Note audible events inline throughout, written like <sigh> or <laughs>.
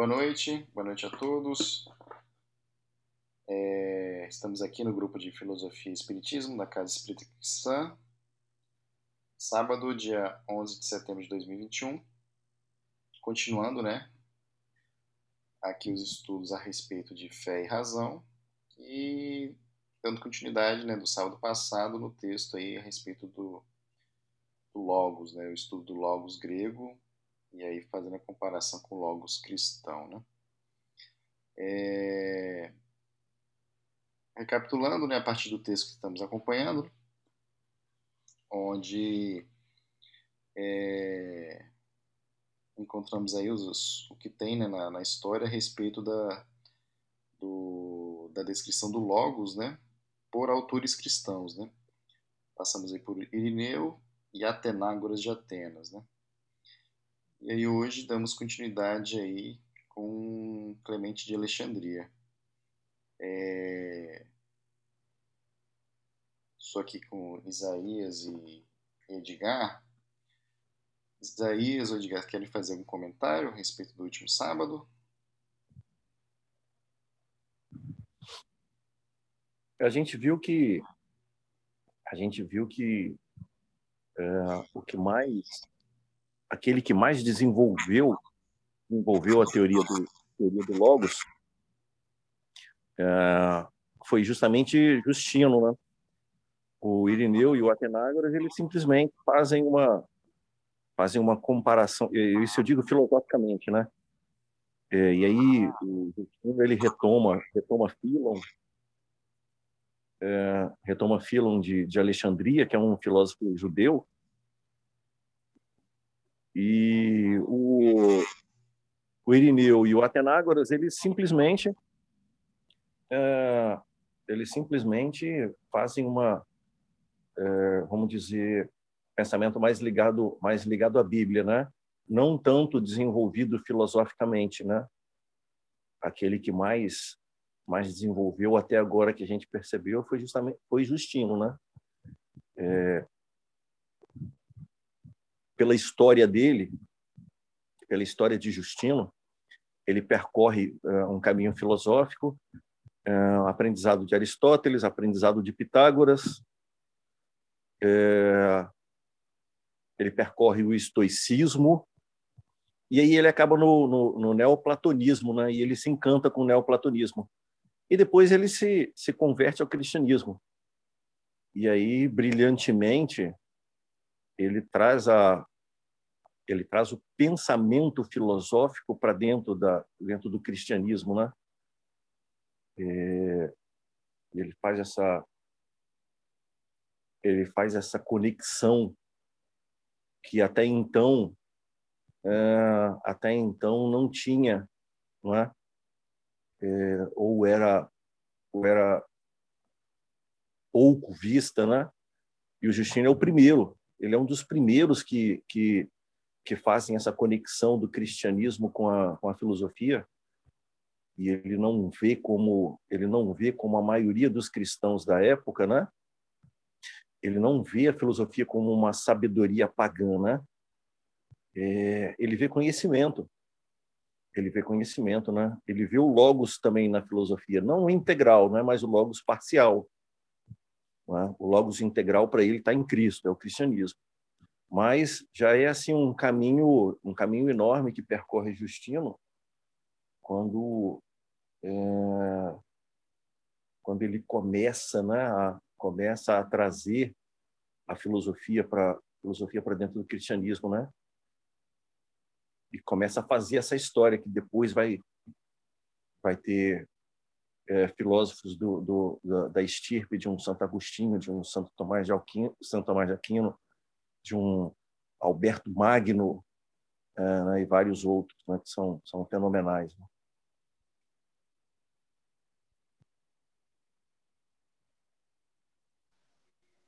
Boa noite, boa noite a todos. É, estamos aqui no grupo de Filosofia e Espiritismo da Casa Espírita Cristã, sábado, dia 11 de setembro de 2021. Continuando, né? Aqui os estudos a respeito de fé e razão e dando continuidade, né, do sábado passado no texto aí a respeito do, do Logos, né, o estudo do Logos grego e aí fazendo a comparação com Logos cristão, né. É... Recapitulando, né, a partir do texto que estamos acompanhando, onde é, encontramos aí os, o que tem né, na, na, história a respeito da, do, da descrição do Logos, né, por autores cristãos, né. Passamos aí por Irineu e Atenágoras de Atenas, né. E aí hoje damos continuidade aí com Clemente de Alexandria. É, aqui com Isaías e Edgar. Isaías ou Edgar, querem fazer algum comentário a respeito do último sábado? A gente viu que a gente viu que é, o que mais aquele que mais desenvolveu desenvolveu a teoria do teoria do logos é, foi justamente Justino, né? o Irineu e o Atenágoras, eles simplesmente fazem uma fazem uma comparação, isso eu digo filosoficamente, né? É, e aí o Justino ele retoma retoma Philon, é, retoma Philon de, de Alexandria, que é um filósofo judeu, e o, o Irineu e o Atenágoras eles simplesmente é, eles simplesmente fazem uma é, vamos dizer, pensamento mais ligado, mais ligado à Bíblia, né? Não tanto desenvolvido filosoficamente, né? Aquele que mais mais desenvolveu até agora que a gente percebeu foi justamente foi Justino, né? É, pela história dele, pela história de Justino, ele percorre uh, um caminho filosófico, uh, aprendizado de Aristóteles, aprendizado de Pitágoras, é, ele percorre o estoicismo, e aí ele acaba no, no, no, neoplatonismo, né? e ele se encanta com o neoplatonismo. E depois ele se, se converte ao cristianismo. E aí, brilhantemente, ele traz a ele traz o pensamento filosófico para dentro da dentro do cristianismo, né? É, ele faz essa ele faz essa conexão que até então é, até então não tinha, não é? é? ou era ou era pouco vista, né? E o Justino é o primeiro, ele é um dos primeiros que que, que fazem essa conexão do cristianismo com a, com a filosofia e ele não vê como ele não vê como a maioria dos cristãos da época, né? ele não vê a filosofia como uma sabedoria pagã, né? É, ele vê conhecimento. Ele vê conhecimento, né? Ele vê o logos também na filosofia, não integral, né? Mas o logos parcial. Né? O logos integral para ele está em Cristo, é o cristianismo. Mas já é assim um caminho, um caminho enorme que percorre Justino quando é, quando ele começa, né, a começa a trazer a filosofia para filosofia para dentro do cristianismo, né? E começa a fazer essa história que depois vai vai ter é, filósofos do, do, da, da estirpe de um Santo Agostinho, de um Santo Tomás de Aquino, Santo Tomás de Aquino, de um Alberto Magno é, né, e vários outros, né, que são são fenomenais. Né?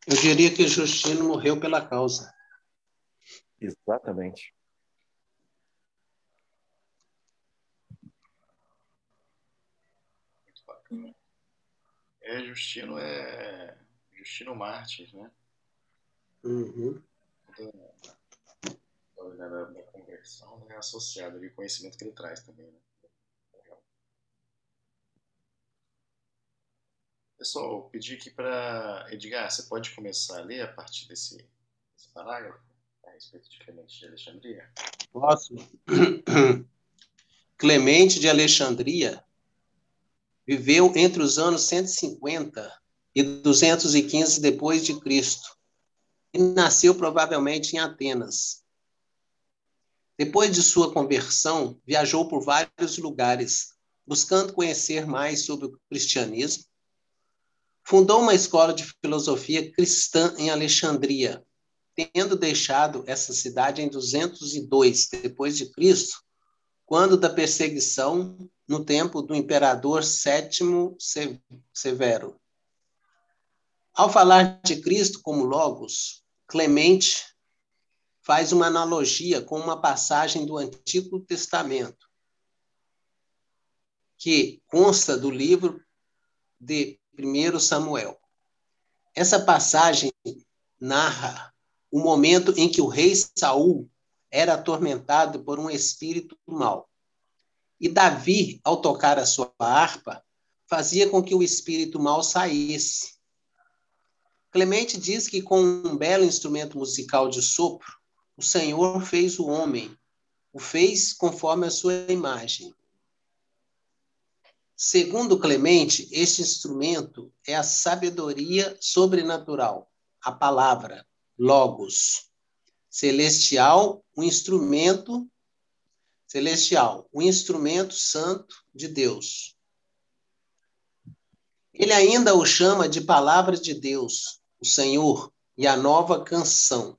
Eu diria que Justino morreu pela causa. Exatamente. Muito bacana. É, Justino é Justino Mártir, né? Uhum toda, da, da, conversão né, associada ao conhecimento que ele traz também. Né? Pessoal, pedi aqui para Edgar, você pode começar a ler a partir desse, desse parágrafo a respeito de Clemente de Alexandria? Posso. Clemente de Alexandria viveu entre os anos 150 e 215 depois de Cristo e nasceu provavelmente em Atenas. Depois de sua conversão, viajou por vários lugares, buscando conhecer mais sobre o cristianismo. Fundou uma escola de filosofia cristã em Alexandria, tendo deixado essa cidade em 202 depois de Cristo, quando da perseguição no tempo do imperador Sétimo Severo. Ao falar de Cristo como Logos, Clemente faz uma analogia com uma passagem do Antigo Testamento, que consta do livro de 1 Samuel. Essa passagem narra o momento em que o rei Saul era atormentado por um espírito mau. E Davi, ao tocar a sua harpa, fazia com que o espírito mau saísse. Clemente diz que com um belo instrumento musical de sopro, o Senhor fez o homem, o fez conforme a sua imagem. Segundo Clemente, este instrumento é a sabedoria sobrenatural, a palavra, logos. Celestial, o um instrumento celestial, um instrumento santo de Deus. Ele ainda o chama de palavra de Deus, o Senhor e a nova canção.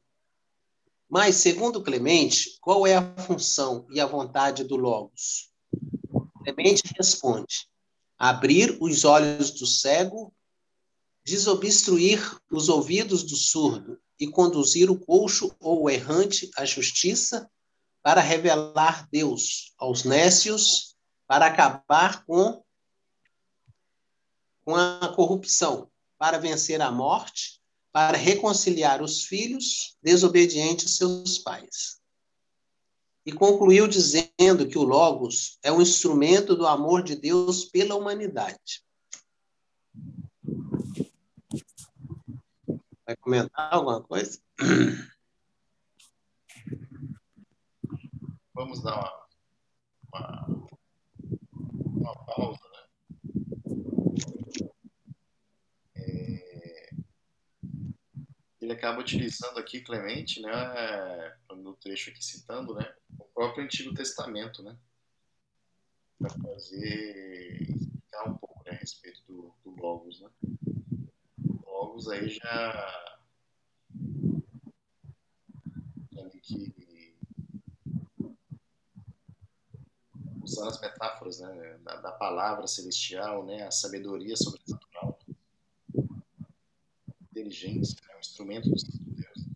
Mas, segundo Clemente, qual é a função e a vontade do Logos? Clemente responde: abrir os olhos do cego, desobstruir os ouvidos do surdo e conduzir o coxo ou o errante à justiça para revelar Deus aos nécios, para acabar com, com a corrupção, para vencer a morte para reconciliar os filhos desobedientes seus pais. E concluiu dizendo que o Logos é um instrumento do amor de Deus pela humanidade. Vai comentar alguma coisa? Vamos dar uma, uma, uma pausa ele acaba utilizando aqui Clemente, né, no trecho aqui citando, né, o próprio Antigo Testamento, né, para fazer explicar um pouco né, a respeito do, do Logos, né. O Logos aí já que usando as metáforas né, da, da palavra celestial, né, a sabedoria sobrenatural, inteligência, né, instrumento do Santo Deus.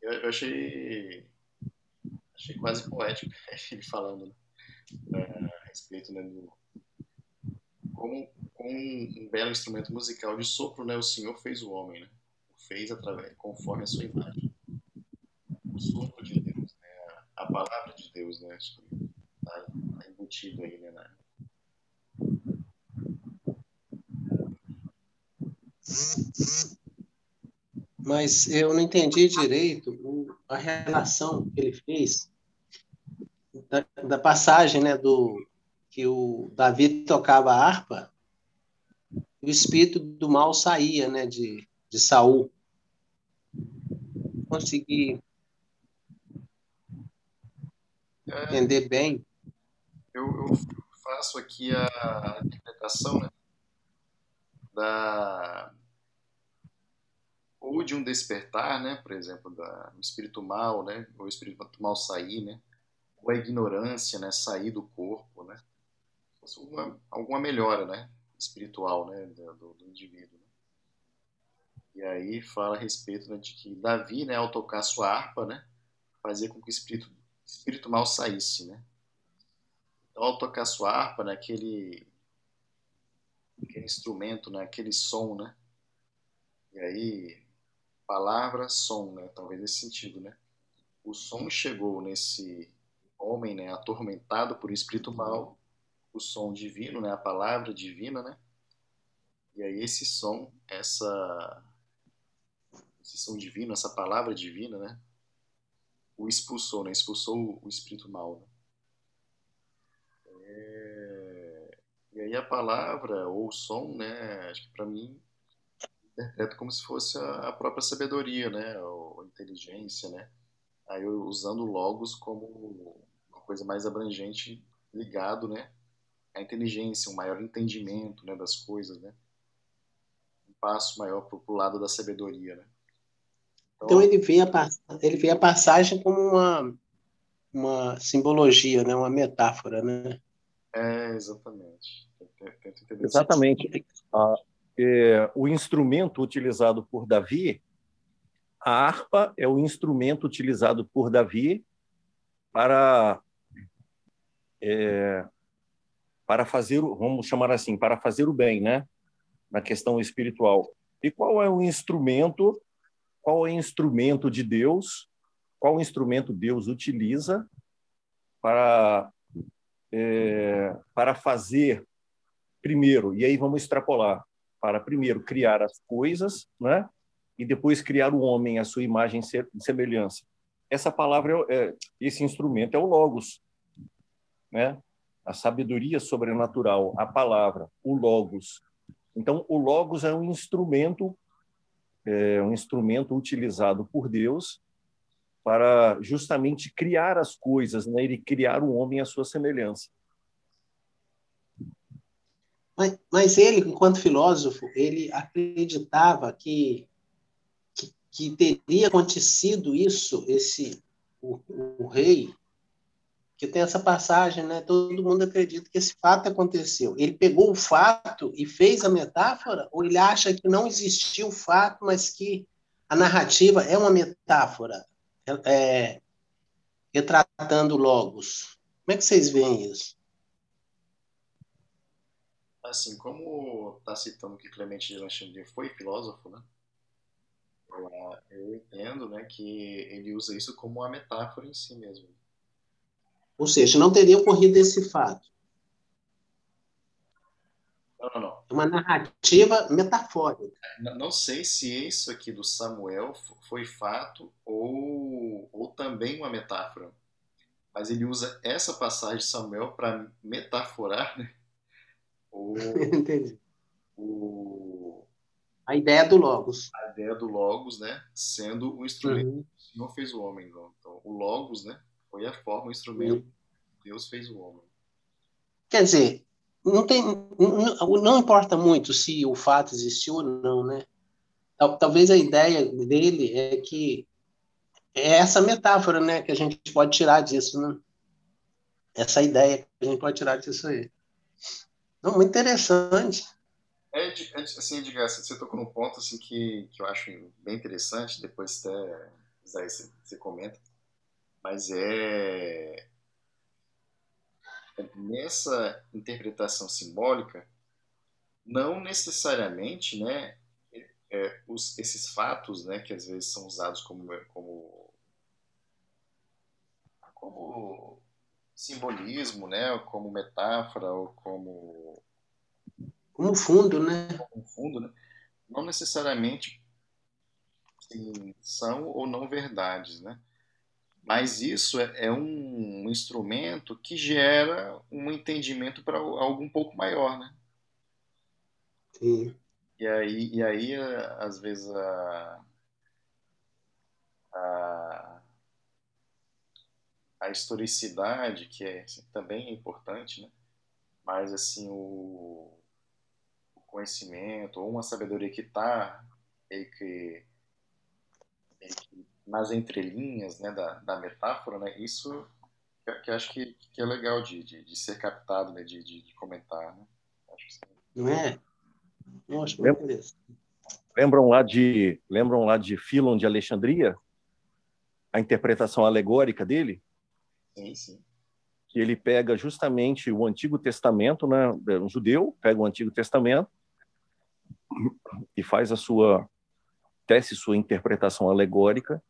Eu, eu, achei, achei quase poético <laughs> ele falando né, a respeito né, do como com um belo instrumento musical de sopro, né, o Senhor fez o homem, né? O fez através conforme a sua imagem. O sopro de Deus, né? A palavra de Deus, né? Está tá embutido aí, né? Na... mas eu não entendi direito a relação que ele fez da, da, passagem, né, do que o Davi tocava a harpa, o espírito do mal saía, né, de, de Saul. Consegui é, entender bem. Eu, eu, faço aqui a interpretação né, da ou de um despertar, né, por exemplo, da, do espírito mal, né, ou o espírito mal sair, né, ou a ignorância, né, sair do corpo, né, alguma, alguma melhora, né, espiritual, né, do, do indivíduo. Né. E aí fala a respeito né, de que Davi, né, ao tocar sua harpa, né, fazia com que o espírito, espírito mal saísse, né. Então, ao tocar sua harpa, né, aquele, aquele instrumento, né, aquele som, né, e aí palavra, som, né? Talvez nesse sentido, né? O som chegou nesse homem, né? Atormentado por espírito mal, o som divino, né? A palavra divina, né? E aí esse som, essa esse som divino, essa palavra divina, né? O expulsou, né? Expulsou o espírito mal. Né? É... E aí a palavra ou o som, né? Acho que para mim interpreto como se fosse a própria sabedoria, né? Ou inteligência, né? Aí eu usando logos como uma coisa mais abrangente ligado, né? À inteligência, um maior entendimento, né? Das coisas, né? Um passo maior para o lado da sabedoria, né? Então, então ele, vê a, ele vê a passagem como uma, uma simbologia, né? Uma metáfora, né? É, exatamente. Exatamente. Ah, é, o instrumento utilizado por Davi, a harpa é o instrumento utilizado por Davi para é, para fazer, vamos chamar assim, para fazer o bem, né? Na questão espiritual. E qual é o instrumento? Qual é o instrumento de Deus? Qual instrumento Deus utiliza para é, para fazer primeiro? E aí vamos extrapolar para primeiro criar as coisas, né? E depois criar o homem à sua imagem e semelhança. Essa palavra, é, é, esse instrumento é o logos, né? A sabedoria sobrenatural, a palavra, o logos. Então, o logos é um instrumento, é um instrumento utilizado por Deus para justamente criar as coisas, né? Ele criar o homem à sua semelhança. Mas, mas ele, enquanto filósofo, ele acreditava que, que, que teria acontecido isso, esse o, o, rei, que tem essa passagem, né? Todo mundo acredita que esse fato aconteceu. Ele pegou o fato e fez a metáfora, ou ele acha que não existiu o fato, mas que a narrativa é uma metáfora, é, retratando logos. Como é que vocês veem isso? Assim, como está citando que Clemente de Alexandria foi filósofo, né? Eu entendo, né, que ele usa isso como uma metáfora em si mesmo. Ou seja, não teria ocorrido esse fato. Não, não, não. É uma narrativa metafórica. Não, não sei se isso aqui do Samuel foi fato ou, ou também uma metáfora. Mas ele usa essa passagem de Samuel para metaforar né, o, <laughs> Entendi. O, a ideia do Logos. A ideia do Logos, né? Sendo o instrumento uhum. que o Senhor fez o homem. Então, o Logos, né? Foi a forma, o instrumento uhum. Deus fez o homem. Quer dizer, não, tem, não, não importa muito se o fato existiu ou não, né? Talvez a ideia dele é que é essa metáfora, né, que a gente pode tirar disso, né? Essa ideia que a gente pode tirar disso aí. Não, muito interessante. É, assim, Edgar, você tocou num ponto assim, que, que eu acho bem interessante, depois até você, você comenta, mas é, é nessa interpretação simbólica, não necessariamente, né, é, os, esses fatos, né, que às vezes são usados como, como, como simbolismo, né, como metáfora ou como como fundo, né? Como fundo, né? Não necessariamente são ou não verdades, né? Mas isso é, é um instrumento que gera um entendimento para algo um pouco maior, né? Sim. E aí, e aí às vezes a, a a historicidade, que é assim, também é importante, né? mas assim, o, o conhecimento, ou uma sabedoria que está meio que, meio que nas entrelinhas né, da, da metáfora, né? isso que, que acho que, que, é legal de, de, de ser captado, né? de, de, de comentar. Né? Não é? Eu acho Lembram lá de lembram lá de Filon de Alexandria? A interpretação alegórica dele? Que ele pega justamente o Antigo Testamento, né, um judeu, pega o Antigo Testamento e faz a sua tece sua interpretação alegórica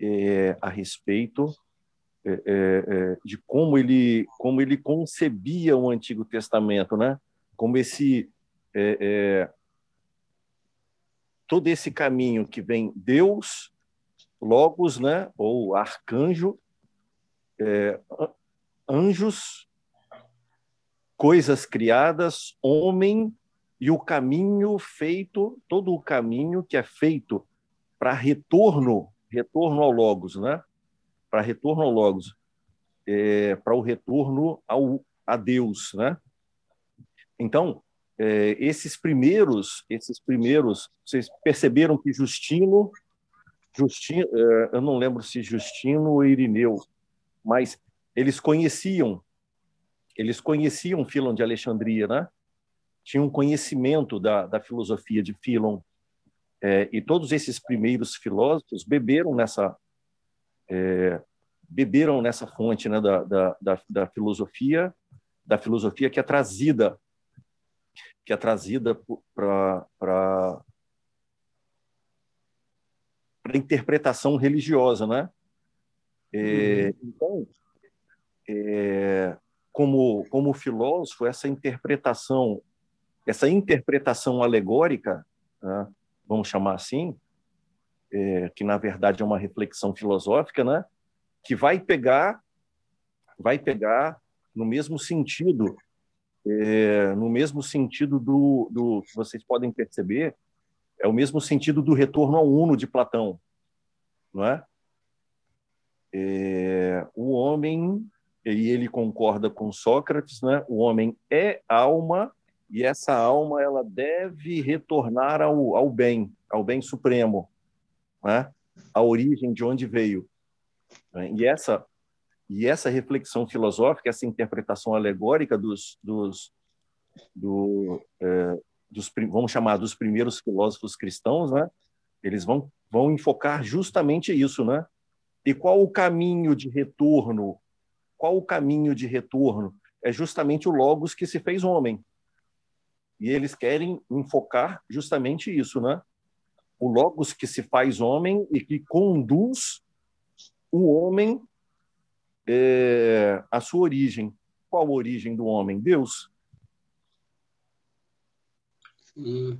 é, a respeito é, é, é, de como ele como ele concebia o Antigo Testamento, né? Como esse é, é, todo esse caminho que vem Deus, Logos, né, ou arcanjo, é, anjos, coisas criadas, homem e o caminho feito, todo o caminho que é feito para retorno, retorno ao Logos, né? Para retorno ao Logos, é, para o retorno ao a Deus, né? Então, é, esses primeiros, esses primeiros, vocês perceberam que Justino, Justino, é, eu não lembro se Justino ou Irineu, mas eles conheciam, eles conheciam Filon de Alexandria, né? Tinham conhecimento da, da filosofia de Filon, é, e todos esses primeiros filósofos beberam nessa é, beberam nessa fonte né, da, da, da, da filosofia da filosofia que é trazida que é trazida para para interpretação religiosa, né? É, uhum. Então, é, como como filósofo, essa interpretação essa interpretação alegórica, né, vamos chamar assim, é, que na verdade é uma reflexão filosófica, né? Que vai pegar vai pegar no mesmo sentido é, no mesmo sentido do, do que vocês podem perceber, é o mesmo sentido do retorno ao uno de Platão, não é? É o homem e ele concorda com Sócrates, né? O homem é alma e essa alma ela deve retornar ao, ao bem, ao bem supremo, né? A origem de onde veio. Né? E essa e essa reflexão filosófica, essa interpretação alegórica dos, dos, do, é, dos vamos chamar dos primeiros filósofos cristãos, né? Eles vão vão enfocar justamente isso, né? E qual o caminho de retorno? Qual o caminho de retorno? É justamente o logos que se fez homem. E eles querem enfocar justamente isso, né? O logos que se faz homem e que conduz o homem é, a sua origem. Qual a origem do homem? Deus. Hum.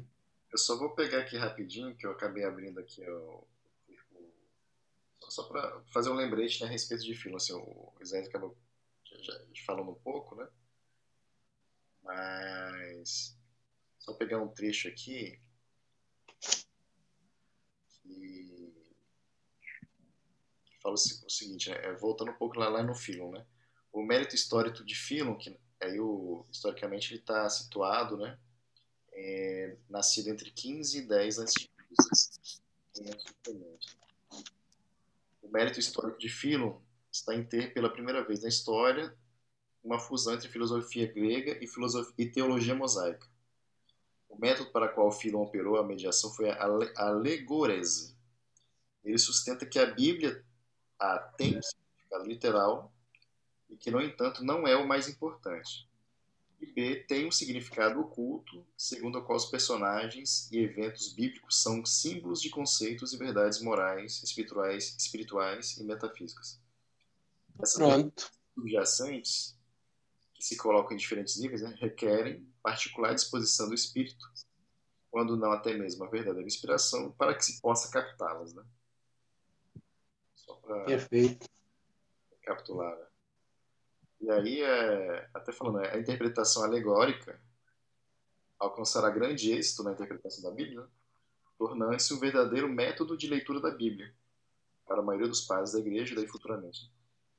Eu só vou pegar aqui rapidinho, que eu acabei abrindo aqui o só para fazer um lembrete né, a respeito de filme. Assim, o Isaías acabou já, já falando um pouco, né? Mas só pegar um trecho aqui que fala o seguinte, né? É, voltando um pouco lá, lá no Philon, né? O mérito histórico de Philon, que aí o, historicamente ele está situado, né? É, nascido entre 15 e 10 a.C. O mérito histórico de Philon está em ter, pela primeira vez na história, uma fusão entre filosofia grega e, filosofia, e teologia mosaica. O método para o qual Philon operou a mediação foi a alegorese. Ele sustenta que a Bíblia a tem significado literal e que, no entanto, não é o mais importante. E B tem um significado oculto, segundo o qual os personagens e eventos bíblicos são símbolos de conceitos e verdades morais, espirituais, espirituais e metafísicas. Essas Pronto. subjacentes, que se colocam em diferentes níveis, né, requerem particular disposição do espírito, quando não até mesmo a verdadeira inspiração, para que se possa captá-las. Né? Perfeito. Capitular. Né? E aí, é, até falando, né, a interpretação alegórica alcançará grande êxito na interpretação da Bíblia, né? tornando-se um verdadeiro método de leitura da Bíblia para a maioria dos pais da igreja e daí futuramente,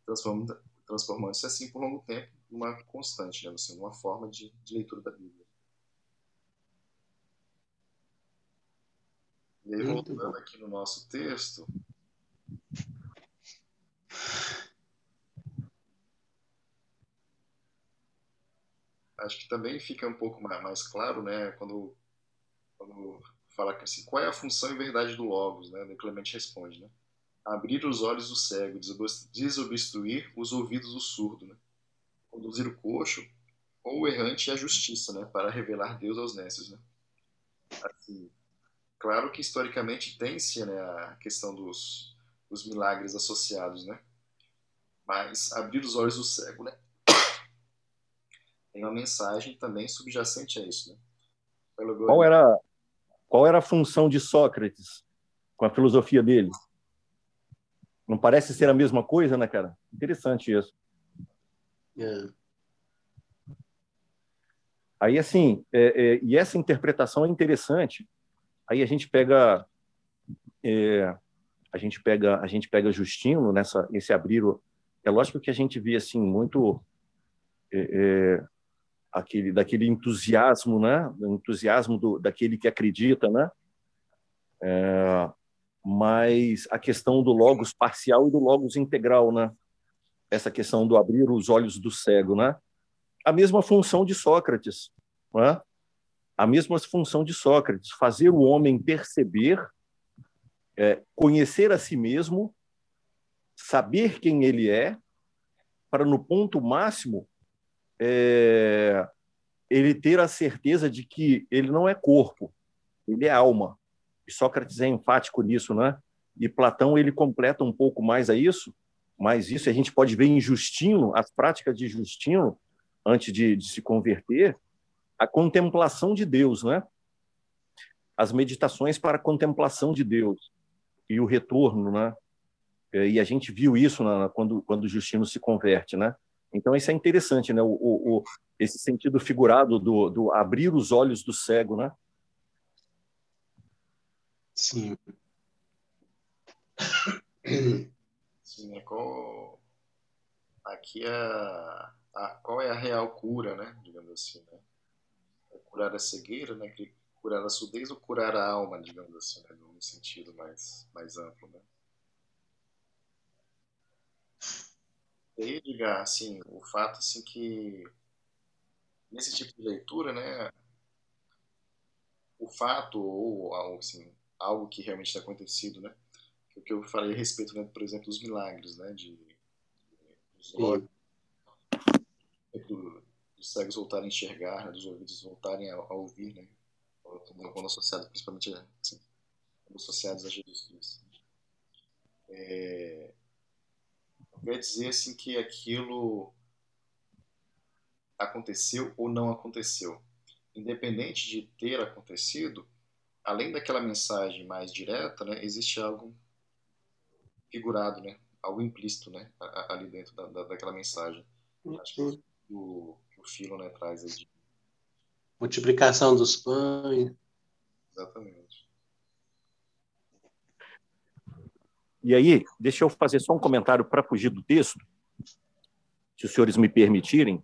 transformando-se transformando assim por longo tempo numa constante, né? assim, uma forma de, de leitura da Bíblia. E aí, voltando aqui no nosso texto, acho que também fica um pouco mais claro, né, quando, quando fala assim, qual é a função e verdade do Logos, né? Clemente responde, né? Abrir os olhos do cego, desobstruir os ouvidos do surdo, né? Conduzir o coxo ou o errante à justiça, né? Para revelar Deus aos nécios, né? Assim, claro que historicamente tem-se né, a questão dos, dos milagres associados, né? Mas abrir os olhos do cego, né? Tem uma mensagem também subjacente a isso, né? Qual era, qual era a função de Sócrates com a filosofia dele? Não parece ser a mesma coisa, né, cara? Interessante isso. É. Aí, assim, é, é, e essa interpretação é interessante. Aí a gente pega, é, a gente pega, a gente pega Justino nessa, esse abrir. É lógico que a gente vê assim muito é, é, aquele daquele entusiasmo, né? O entusiasmo do, daquele que acredita, né? É, mas a questão do logos parcial e do logos integral, né? Essa questão do abrir os olhos do cego, né? A mesma função de Sócrates, né? A mesma função de Sócrates, fazer o homem perceber, é, conhecer a si mesmo, saber quem ele é, para no ponto máximo é, ele ter a certeza de que ele não é corpo, ele é alma. E Sócrates é enfático nisso, né? E Platão ele completa um pouco mais a isso, mas isso a gente pode ver em Justino, as práticas de Justino antes de, de se converter, a contemplação de Deus, né? As meditações para a contemplação de Deus e o retorno, né? E a gente viu isso na, quando quando Justino se converte, né? Então isso é interessante, né? O, o, o esse sentido figurado do, do abrir os olhos do cego, né? Sim. Sim, é qual... Aqui é a... qual é a real cura, né? Digamos assim, né? É curar a cegueira, né? Curar a surdez ou curar a alma, digamos assim, né? Num sentido mais, mais amplo, né? Aí, Edgar, assim, o fato assim que nesse tipo de leitura, né, o fato ou assim, algo que realmente está acontecido, né? O que eu falei a respeito, né, por exemplo, dos milagres, né? De, dos olhos, do, dos cegos voltarem a enxergar, né, dos ouvidos voltarem a, a ouvir, né? Quando associado, principalmente, assim, associados a Jesus Cristo. É, quer dizer assim que aquilo aconteceu ou não aconteceu. Independente de ter acontecido, além daquela mensagem mais direta, né, existe algo figurado, né, algo implícito, né, ali dentro da, da daquela mensagem. Acho que o, o Filo, né, traz aí de... multiplicação dos pães. Exatamente. E aí, deixa eu fazer só um comentário para fugir do texto, se os senhores me permitirem.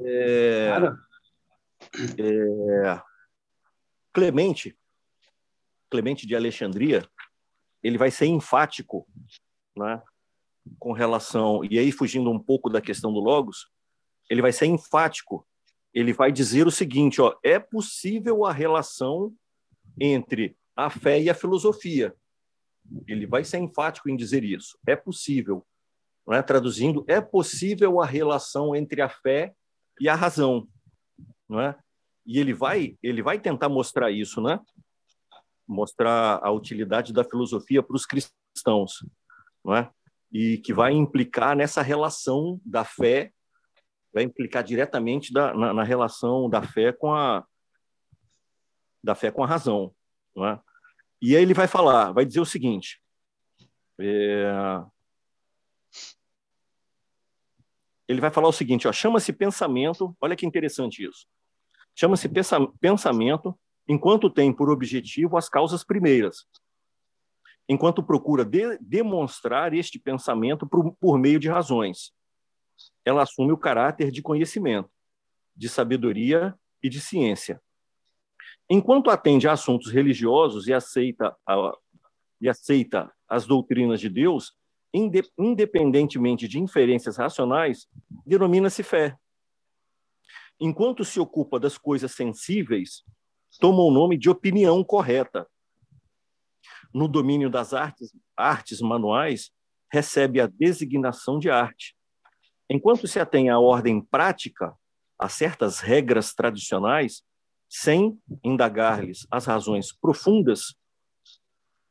É, é, Clemente, Clemente de Alexandria, ele vai ser enfático, né, com relação e aí fugindo um pouco da questão do logos, ele vai ser enfático. Ele vai dizer o seguinte, ó, é possível a relação entre a fé e a filosofia. Ele vai ser enfático em dizer isso. É possível. É? Traduzindo, é possível a relação entre a fé e a razão. É? E ele vai, ele vai tentar mostrar isso, né? Mostrar a utilidade da filosofia para os cristãos, é? E que vai implicar nessa relação da fé, vai implicar diretamente da, na, na relação da fé com a da fé com a razão, não é? E aí ele vai falar, vai dizer o seguinte: é... ele vai falar o seguinte, chama-se pensamento, olha que interessante isso. Chama-se pensamento enquanto tem por objetivo as causas primeiras, enquanto procura de, demonstrar este pensamento por, por meio de razões. Ela assume o caráter de conhecimento, de sabedoria e de ciência. Enquanto atende a assuntos religiosos e aceita, a, e aceita as doutrinas de Deus, independentemente de inferências racionais, denomina-se fé enquanto se ocupa das coisas sensíveis, toma o nome de opinião correta. No domínio das artes, artes manuais, recebe a designação de arte. Enquanto se atém à ordem prática, a certas regras tradicionais, sem indagar-lhes as razões profundas,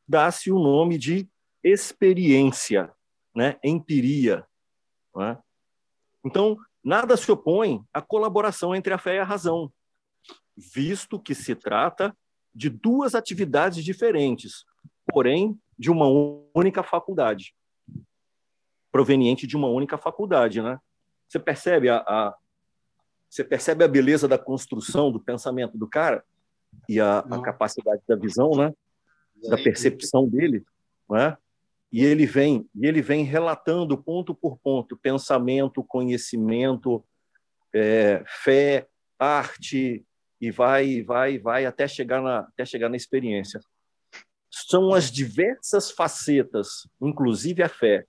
dá-se o nome de experiência, né? empiria. Né? Então, Nada se opõe à colaboração entre a fé e a razão. visto que se trata de duas atividades diferentes, porém de uma única faculdade, proveniente de uma única faculdade, né? Você percebe a, a você percebe a beleza da construção do pensamento do cara e a, a capacidade da visão, né? Da percepção dele, né? E ele vem, e ele vem relatando ponto por ponto, pensamento, conhecimento, é, fé, arte, e vai, vai, vai até chegar na, até chegar na experiência. São as diversas facetas, inclusive a fé,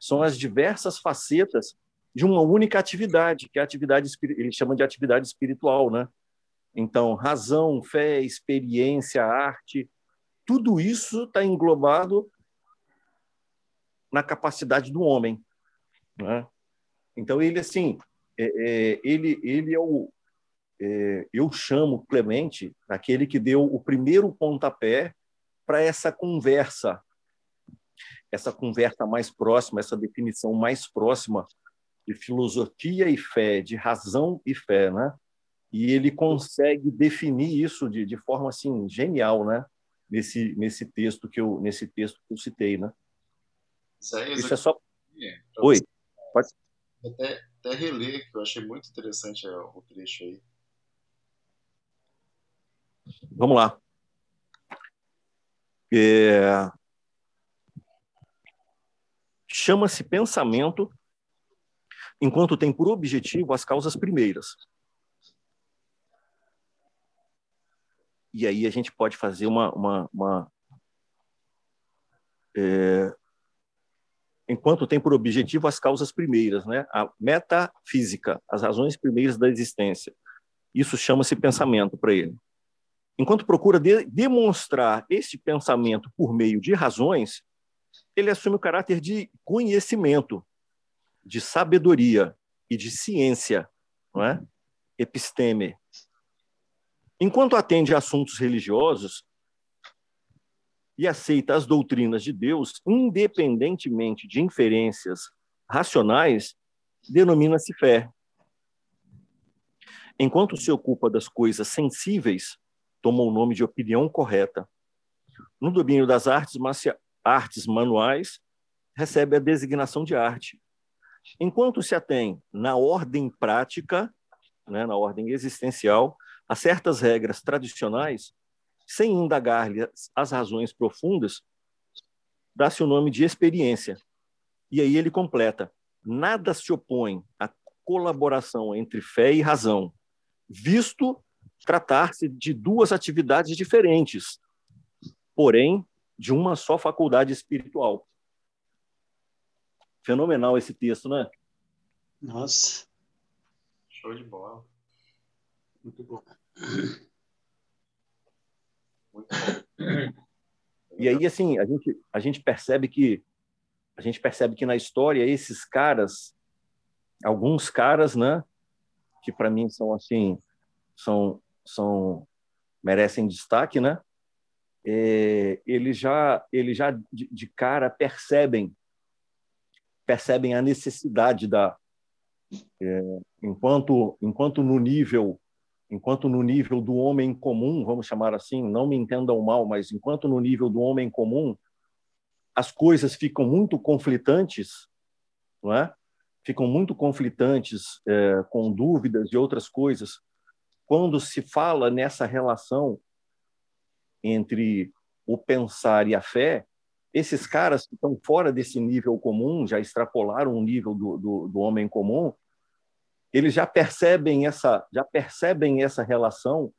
são as diversas facetas de uma única atividade, que é a atividade, ele chama de atividade espiritual, né? Então, razão, fé, experiência, arte, tudo isso está englobado na capacidade do homem, né? Então ele assim, é, é, ele ele é o é, eu chamo Clemente aquele que deu o primeiro pontapé para essa conversa, essa conversa mais próxima, essa definição mais próxima de filosofia e fé, de razão e fé, né? E ele consegue definir isso de, de forma assim genial, né? Nesse nesse texto que eu nesse texto que eu citei, né? Isso, é, isso é só. É, Oi. Pode. Até, até reler que eu achei muito interessante o trecho aí. Vamos lá. É... Chama-se pensamento enquanto tem por objetivo as causas primeiras. E aí a gente pode fazer uma. uma, uma é, enquanto tem por objetivo as causas primeiras, né? a metafísica, as razões primeiras da existência. Isso chama-se pensamento para ele. Enquanto procura de demonstrar esse pensamento por meio de razões, ele assume o caráter de conhecimento, de sabedoria e de ciência, não é? Episteme. Enquanto atende a assuntos religiosos e aceita as doutrinas de Deus, independentemente de inferências racionais, denomina-se fé. Enquanto se ocupa das coisas sensíveis, toma o nome de opinião correta. No domínio das artes, artes manuais, recebe a designação de arte. Enquanto se atém na ordem prática, né, na ordem existencial, a certas regras tradicionais, sem indagar-lhe as razões profundas, dá-se o nome de experiência. E aí ele completa: nada se opõe à colaboração entre fé e razão, visto tratar-se de duas atividades diferentes, porém de uma só faculdade espiritual. Fenomenal esse texto, né? Nossa. Show de bola. Muito bom. Muito bom. E aí, assim, a gente, a gente percebe que a gente percebe que na história esses caras, alguns caras, né, que para mim são assim, são são merecem destaque, né? É, eles já eles já de, de, cara percebem percebem a necessidade da é, enquanto enquanto no nível enquanto no nível do homem comum vamos chamar assim não me entendam mal mas enquanto no nível do homem comum as coisas ficam muito conflitantes não é? Ficam muito conflitantes é, com dúvidas e outras coisas. Quando se fala nessa relação entre o pensar e a fé, esses caras que estão fora desse nível comum, já extrapolaram o nível do, do, do homem comum, eles já percebem essa, já percebem essa relação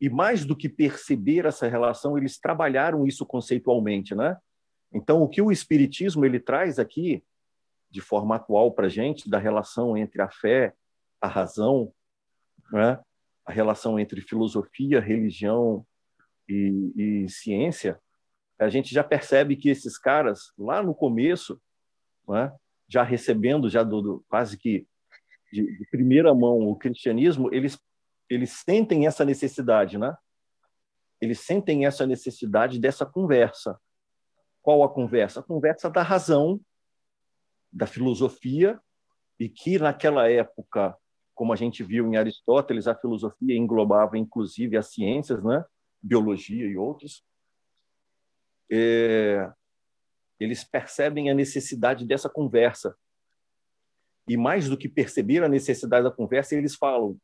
e mais do que perceber essa relação, eles trabalharam isso conceitualmente, né? Então, o que o espiritismo ele traz aqui de forma atual para a gente da relação entre a fé, a razão, né? a relação entre filosofia, religião e, e ciência, a gente já percebe que esses caras, lá no começo, né, já recebendo já do, do quase que de, de, primeira mão o cristianismo, eles eles sentem essa necessidade, né? Eles sentem essa necessidade dessa conversa. Qual a conversa? A conversa da razão, da filosofia, e que naquela época como a gente viu em Aristóteles, a filosofia englobava inclusive as ciências, né? biologia e outros. É, eles percebem a necessidade dessa conversa. E mais do que perceber a necessidade da conversa, eles falam: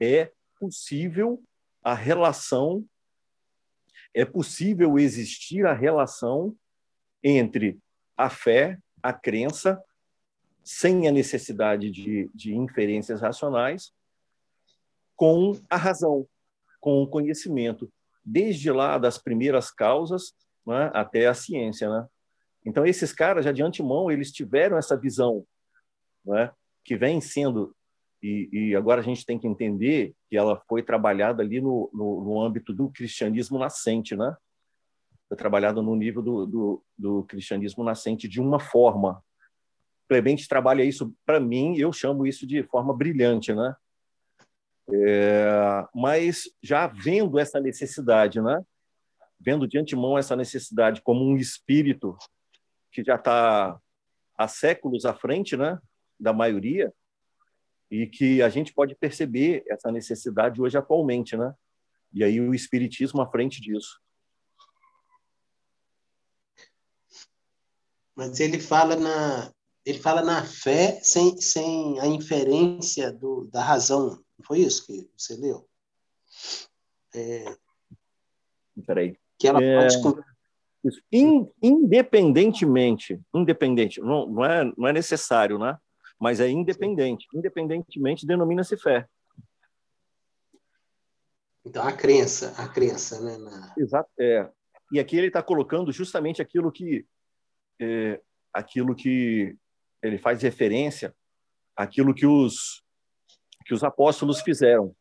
é possível a relação, é possível existir a relação entre a fé, a crença, sem a necessidade de, de inferências racionais, com a razão, com o conhecimento, desde lá das primeiras causas né, até a ciência. Né? Então, esses caras, já de antemão, eles tiveram essa visão né, que vem sendo, e, e, agora a gente tem que entender que ela foi trabalhada ali no, no, no âmbito do cristianismo nascente, né? Foi trabalhada no nível do, do, do cristianismo nascente de uma forma. Clemente trabalha isso, para mim, eu chamo isso de forma brilhante, né? É, mas já vendo essa necessidade, né? Vendo de antemão essa necessidade como um espírito que já está há séculos à frente, né, da maioria, e que a gente pode perceber essa necessidade hoje atualmente, né? E aí o espiritismo à frente disso. Mas ele fala na ele fala na fé sem, sem a inferência do, da razão. Não foi isso que você leu? É, Peraí. Que ela é... pode isso. Independentemente, independente, não, não, é, não é necessário, né? Mas é independente. Independentemente denomina-se fé. Então a crença, a crença, né? Na... Exato. É. E aqui ele está colocando justamente aquilo que, é, aquilo que ele faz referência, aquilo que os que os apóstolos fizeram,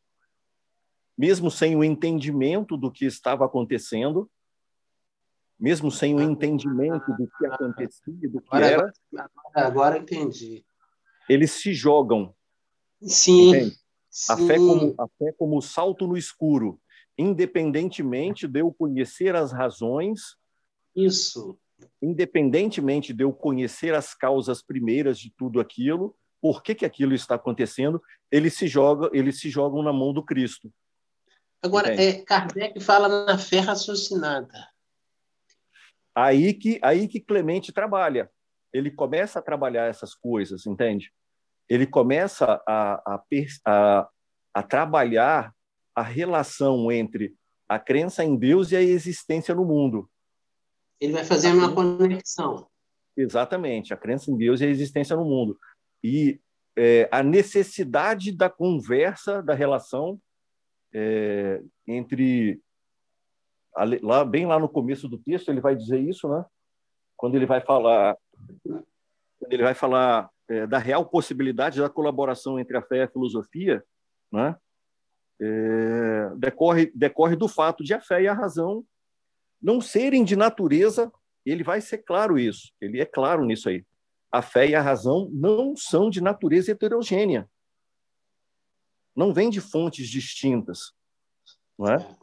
mesmo sem o entendimento do que estava acontecendo, mesmo sem o entendimento do que acontecia, do que agora, era. Agora, agora entendi. Eles se jogam. Sim. A fé como a fé como salto no escuro, independentemente de eu conhecer as razões. Isso. Independentemente de eu conhecer as causas primeiras de tudo aquilo, por que, que aquilo está acontecendo, eles se jogam, eles se jogam na mão do Cristo. Agora, é, Kardec fala na fé raciocinada. Aí que, aí que Clemente trabalha. Ele começa a trabalhar essas coisas, entende? Ele começa a, a, a, a trabalhar a relação entre a crença em Deus e a existência no mundo. Ele vai fazendo uma conexão. Exatamente, a crença em Deus e a existência no mundo. E é, a necessidade da conversa, da relação é, entre lá bem lá no começo do texto ele vai dizer isso, né? Quando ele vai falar, quando ele vai falar é, da real possibilidade da colaboração entre a fé e a filosofia, né? É, decorre decorre do fato de a fé e a razão não serem de natureza. Ele vai ser claro isso. Ele é claro nisso aí. A fé e a razão não são de natureza heterogênea. Não vêm de fontes distintas, não é?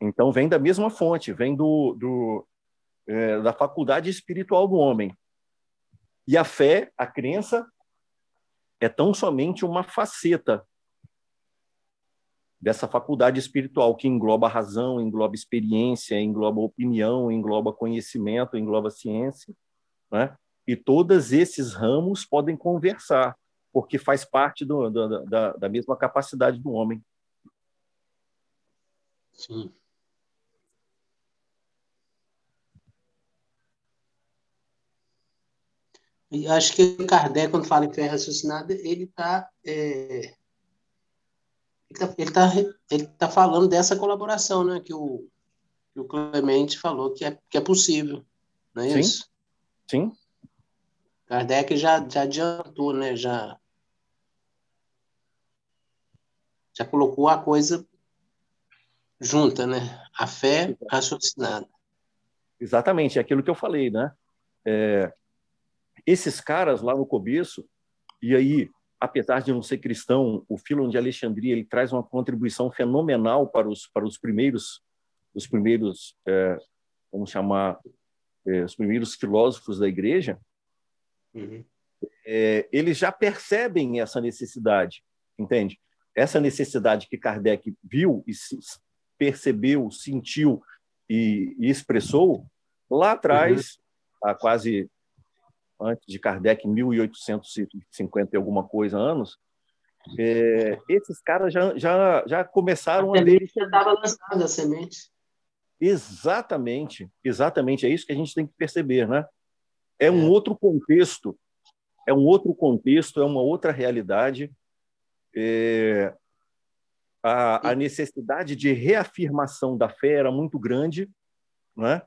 Então, vem da mesma fonte, vem do, do é, da faculdade espiritual do homem. E a fé, a crença, é tão somente uma faceta dessa faculdade espiritual que engloba razão, engloba experiência, engloba opinião, engloba conhecimento, engloba ciência, né? E todos esses ramos podem conversar, porque faz parte do, do, da, da mesma capacidade do homem. Sim. E acho que o Kardec, quando fala em fé raciocinada, ele está é, ele está ele tá falando dessa colaboração, né? Que o, que o Clemente falou que é, que é possível, não é Sim. isso? Sim. Kardec já, já adiantou, né? Já, já colocou a coisa junta, né? A fé raciocinada. Exatamente, é aquilo que eu falei, né? É, esses caras lá no começo, e aí, apesar de não ser cristão, o Filon de Alexandria ele traz uma contribuição fenomenal para os para os primeiros os primeiros é, vamos chamar é, os primeiros filósofos da igreja. Uhum. É, eles já percebem essa necessidade entende? Essa necessidade que Kardec viu e percebeu, sentiu e, e expressou lá atrás, uhum. há quase antes de Kardec, 1850 e alguma coisa anos, é, esses caras já, já, já começaram a, a ver. Já estava lançada a semente. Exatamente, exatamente. É isso que a gente tem que perceber, né? É um é. outro contexto, é um outro contexto, é uma outra realidade. É, a, a, necessidade de reafirmação da fé era muito grande, né?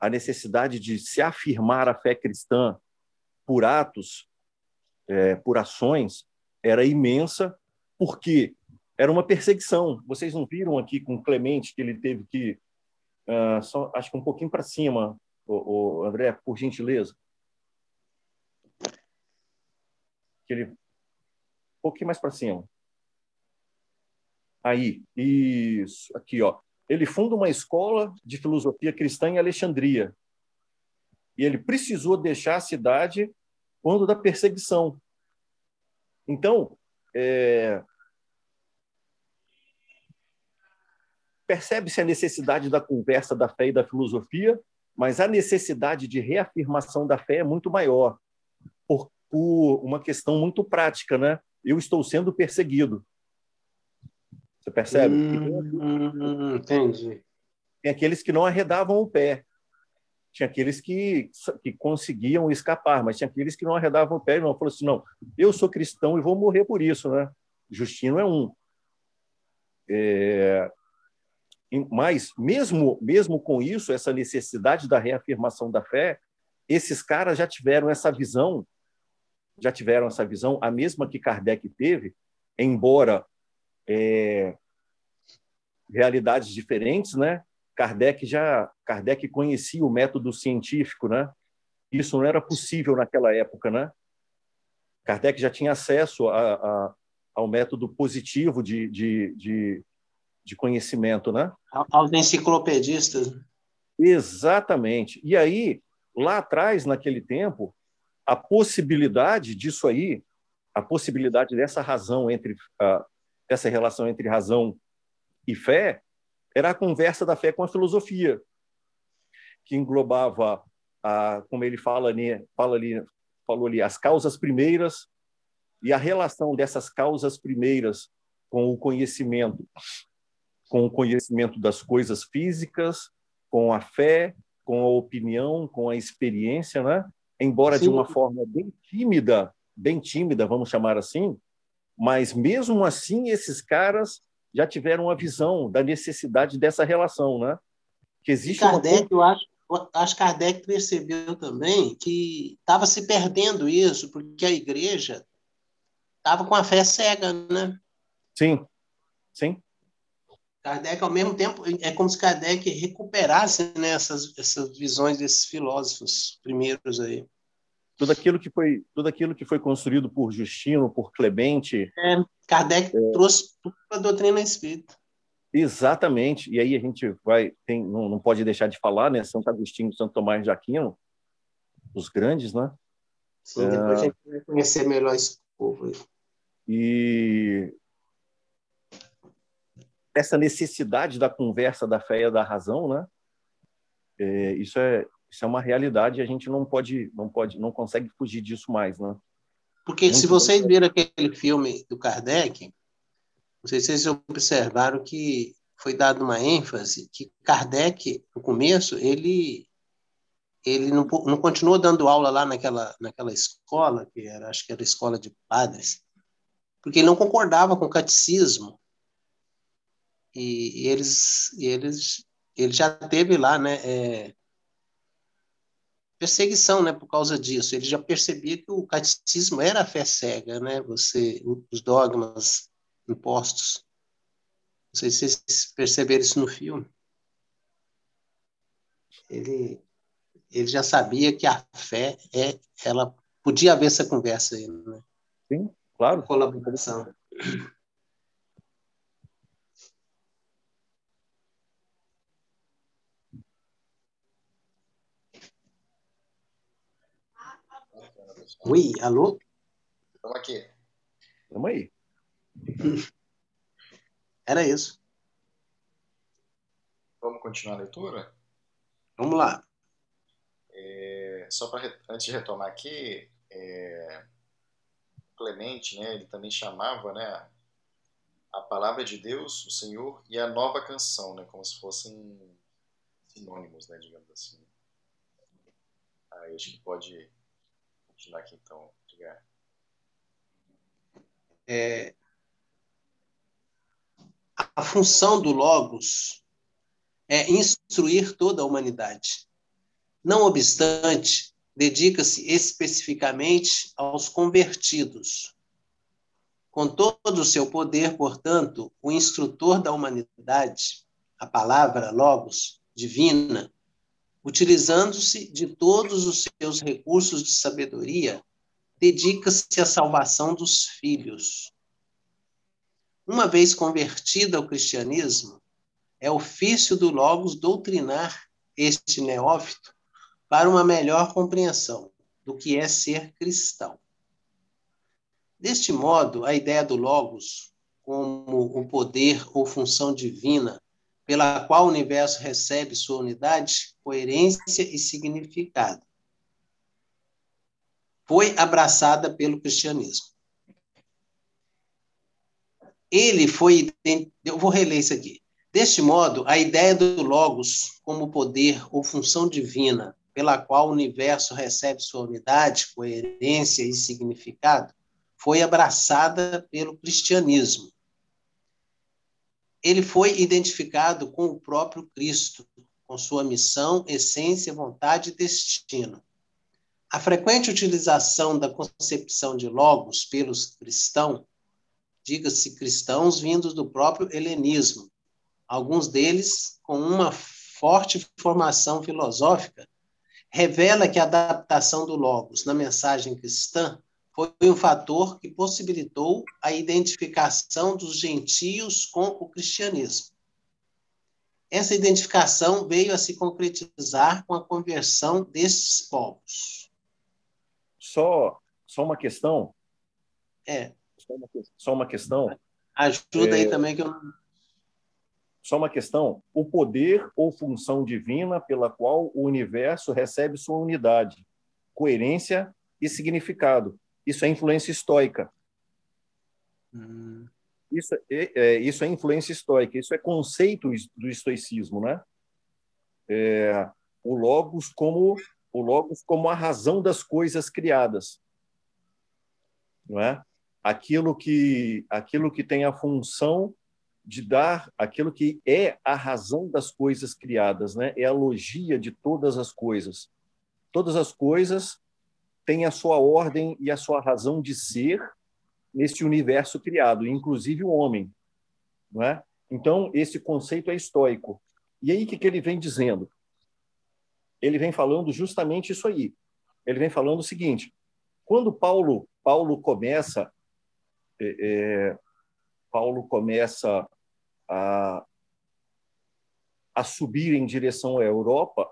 a necessidade de se afirmar a fé cristã por atos, é, por ações, era imensa, porque era uma perseguição. Vocês não viram aqui com Clemente que ele teve que, uh, só, acho que um pouquinho para cima, o, o, André, por gentileza. Que ele, um pouquinho mais para cima. Aí, isso, aqui, ó. Ele funda uma escola de filosofia cristã em Alexandria. E ele precisou deixar a cidade quando da perseguição. Então, é... percebe-se a necessidade da conversa da fé e da filosofia, mas a necessidade de reafirmação da fé é muito maior, por, por uma questão muito prática, né? Eu estou sendo perseguido. Você percebe? Hum, entendi. Tem aqueles que não arredavam o pé. Tinha aqueles que, que conseguiam escapar, mas tinha aqueles que não arredavam o pé e não falaram assim: não, eu sou cristão e vou morrer por isso, né? Justino é um. É... Mas, mesmo, mesmo com isso, essa necessidade da reafirmação da fé, esses caras já tiveram essa visão, já tiveram essa visão, a mesma que Kardec teve, embora é, realidades diferentes, né? Kardec já Kardec conhecia o método científico, né? Isso não era possível naquela época, né? Kardec já tinha acesso a, a, ao método positivo de, de, de, de conhecimento, né? Aos enciclopedistas. Exatamente. E aí, lá atrás, naquele tempo, a possibilidade disso aí, a possibilidade dessa razão entre, uh, dessa relação entre razão e fé, era a conversa da fé com a filosofia, que englobava, a, como ele fala ali, fala ali, falou ali, as causas primeiras e a relação dessas causas primeiras com o conhecimento, com o conhecimento das coisas físicas, com a fé, com a opinião, com a experiência, né? Embora Sim. de uma forma bem tímida, bem tímida, vamos chamar assim, mas mesmo assim esses caras já tiveram uma visão da necessidade dessa relação, né? Que existe Kardec, uma... eu acho, acho que Kardec percebeu também que estava se perdendo isso, porque a igreja estava com a fé cega, né? Sim, sim. Kardec, ao mesmo tempo, é como se Kardec recuperasse né, essas, essas visões desses filósofos primeiros aí tudo aquilo que foi tudo aquilo que foi construído por Justino, por Clemente. É, Kardec é, trouxe tudo a doutrina espírita. Exatamente. E aí a gente vai tem não, não pode deixar de falar, né? Santo Agostinho, Santo Tomás de Aquino, os grandes, né? Sim, depois é, a gente vai conhecer melhor esse povo. Aí. E essa necessidade da conversa da fé e da razão, né? É, isso é isso é uma realidade e a gente não pode, não pode, não consegue fugir disso mais, né? Porque Muito se vocês viram aquele filme do Kardec, não sei se vocês observaram que foi dado uma ênfase que Kardec, no começo, ele ele não, não continuou dando aula lá naquela, naquela escola, que era, acho que era escola de padres, porque ele não concordava com o catecismo. E, e eles, e eles, ele já teve lá, né, é, perseguição, né, por causa disso. Ele já percebia que o catecismo era a fé cega, né, você, os dogmas impostos. Não sei se vocês perceberam isso no filme. Ele, ele já sabia que a fé é, ela podia haver essa conversa aí, né? Sim, claro. Colaboração. Oi, alô? Estamos aqui. Estamos aí. <laughs> Era isso. Vamos continuar a leitura? Vamos lá. É, só para antes de retomar aqui, é, Clemente, né, ele também chamava, né, a palavra de Deus, o Senhor e a nova canção, né, como se fossem sinônimos, né, digamos assim. Aí acho que pode continuar aqui então. É, a função do Logos é instruir toda a humanidade. Não obstante, dedica-se especificamente aos convertidos. Com todo o seu poder, portanto, o instrutor da humanidade, a palavra Logos, divina, utilizando-se de todos os seus recursos de sabedoria, dedica-se à salvação dos filhos. Uma vez convertido ao cristianismo, é ofício do Logos doutrinar este neófito para uma melhor compreensão do que é ser cristão. Deste modo, a ideia do Logos, como o poder ou função divina pela qual o universo recebe sua unidade, coerência e significado, foi abraçada pelo cristianismo. Ele foi. Eu vou reler isso aqui. Deste modo, a ideia do Logos como poder ou função divina pela qual o universo recebe sua unidade, coerência e significado, foi abraçada pelo cristianismo. Ele foi identificado com o próprio Cristo, com sua missão, essência, vontade e destino. A frequente utilização da concepção de logos pelos cristãos, diga-se cristãos vindos do próprio helenismo, alguns deles com uma forte formação filosófica, revela que a adaptação do Logos na mensagem cristã foi um fator que possibilitou a identificação dos gentios com o cristianismo. Essa identificação veio a se concretizar com a conversão destes povos. Só, só uma questão. É. Só uma, só uma questão. Ajuda é... aí também que eu só uma questão: o poder ou função divina pela qual o universo recebe sua unidade, coerência e significado. Isso é influência estoica. Hum. Isso, é, é, isso é influência estoica, isso é conceito do estoicismo, né? É, o logos como o logos como a razão das coisas criadas, não é? Aquilo que aquilo que tem a função de dar aquilo que é a razão das coisas criadas, né? É a logia de todas as coisas. Todas as coisas têm a sua ordem e a sua razão de ser nesse universo criado, inclusive o homem, não é? Então esse conceito é estoico. E aí o que, que ele vem dizendo? Ele vem falando justamente isso aí. Ele vem falando o seguinte: quando Paulo Paulo começa é, é Paulo começa a, a subir em direção à Europa,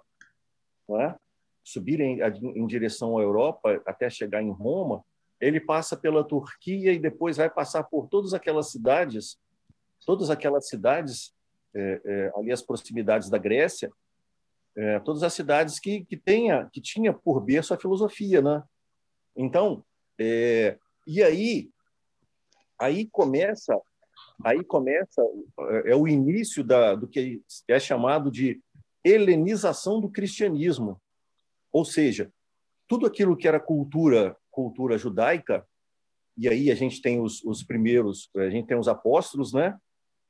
é? Subir em, direção à Europa até chegar em Roma, ele passa pela Turquia e depois vai passar por todas aquelas cidades, todas aquelas cidades é, é, ali as proximidades da Grécia, é, todas as cidades que que tenha que tinha por berço a filosofia, né? Então, é, e aí aí começa aí começa é o início da, do que é chamado de helenização do cristianismo, ou seja, tudo aquilo que era cultura cultura judaica e aí a gente tem os, os primeiros a gente tem os apóstolos, né?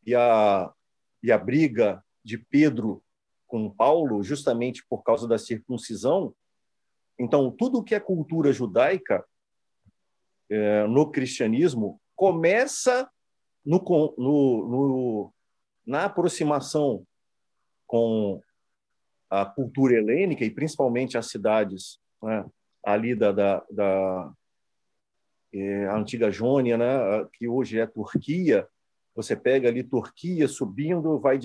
E a e a briga de Pedro com Paulo justamente por causa da circuncisão. Então tudo que é cultura judaica é, no cristianismo começa no, no, no, na aproximação com a cultura helênica e principalmente as cidades né, ali da, da, da é, antiga Jônia, né, que hoje é Turquia, você pega ali Turquia subindo, vai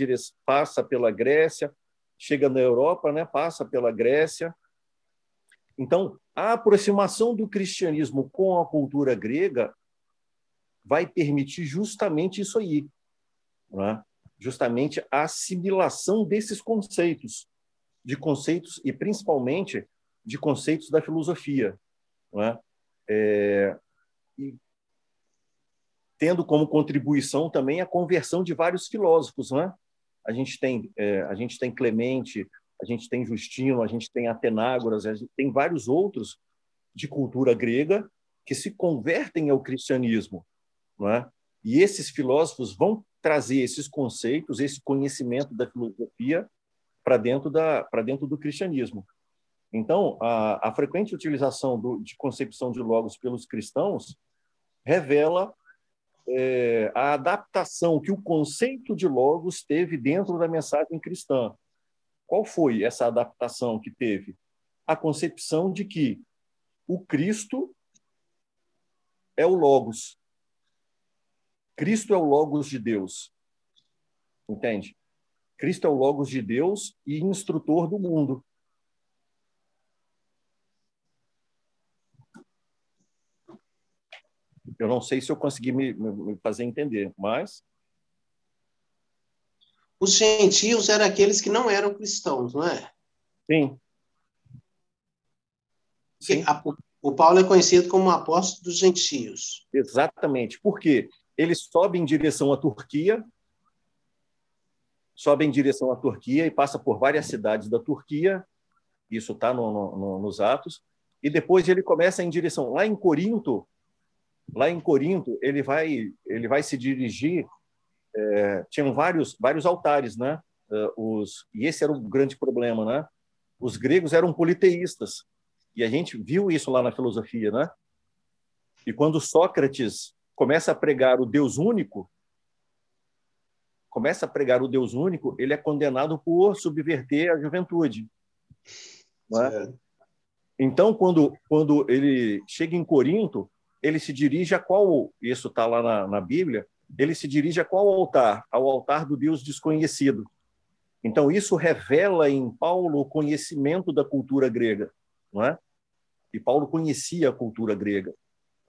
passa pela Grécia, chega na Europa, né, passa pela Grécia. Então, a aproximação do cristianismo com a cultura grega vai permitir justamente isso aí, é? justamente a assimilação desses conceitos, de conceitos e principalmente de conceitos da filosofia, é? É, e tendo como contribuição também a conversão de vários filósofos, é? A gente tem é, a gente tem Clemente, a gente tem Justino, a gente tem Atenágoras, a gente tem vários outros de cultura grega que se convertem ao cristianismo, não é? E esses filósofos vão trazer esses conceitos, esse conhecimento da filosofia para dentro da dentro do cristianismo. Então, a, a frequente utilização do, de concepção de logos pelos cristãos revela é, a adaptação que o conceito de logos teve dentro da mensagem cristã. Qual foi essa adaptação que teve? A concepção de que o Cristo é o logos. Cristo é o logos de Deus. Entende? Cristo é o logos de Deus e instrutor do mundo. Eu não sei se eu consegui me, me fazer entender, mas. Os gentios eram aqueles que não eram cristãos, não é? Sim. Sim. A, o Paulo é conhecido como o apóstolo dos gentios. Exatamente. Por quê? Ele sobe em direção à Turquia, sobe em direção à Turquia e passa por várias cidades da Turquia, isso está no, no, nos Atos, e depois ele começa em direção lá em Corinto, Lá em Corinto, ele vai, ele vai se dirigir. É, tinham vários, vários altares, né? É, os, e esse era o grande problema, né? Os gregos eram politeístas. E a gente viu isso lá na filosofia, né? E quando Sócrates começa a pregar o Deus único, começa a pregar o Deus único, ele é condenado por subverter a juventude. É? Então, quando, quando ele chega em Corinto, ele se dirige a qual, isso está lá na, na Bíblia, ele se dirige a qual altar? Ao altar do Deus desconhecido. Então, isso revela em Paulo o conhecimento da cultura grega, não é? E Paulo conhecia a cultura grega,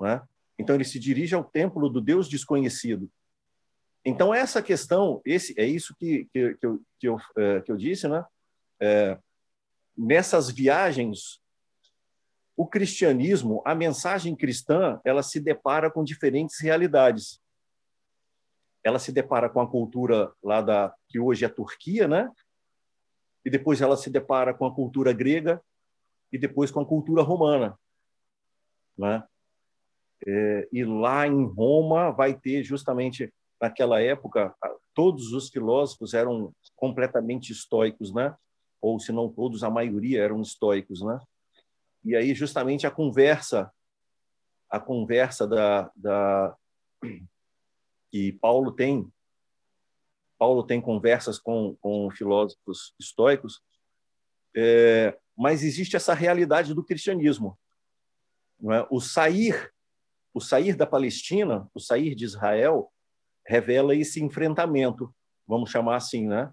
não é? Então, ele se dirige ao templo do Deus desconhecido. Então, essa questão, esse é isso que, que, que, eu, que, eu, é, que eu disse, né? É, nessas viagens o cristianismo, a mensagem cristã, ela se depara com diferentes realidades. Ela se depara com a cultura lá da que hoje é a Turquia, né? E depois ela se depara com a cultura grega e depois com a cultura romana, né? É, e lá em Roma vai ter justamente naquela época todos os filósofos eram completamente estoicos, né? Ou se não todos, a maioria eram estoicos, né? E aí justamente a conversa, a conversa da, da que Paulo tem, Paulo tem conversas com, com filósofos estoicos, é, mas existe essa realidade do cristianismo. É? O sair, o sair da Palestina, o sair de Israel, revela esse enfrentamento, vamos chamar assim, né?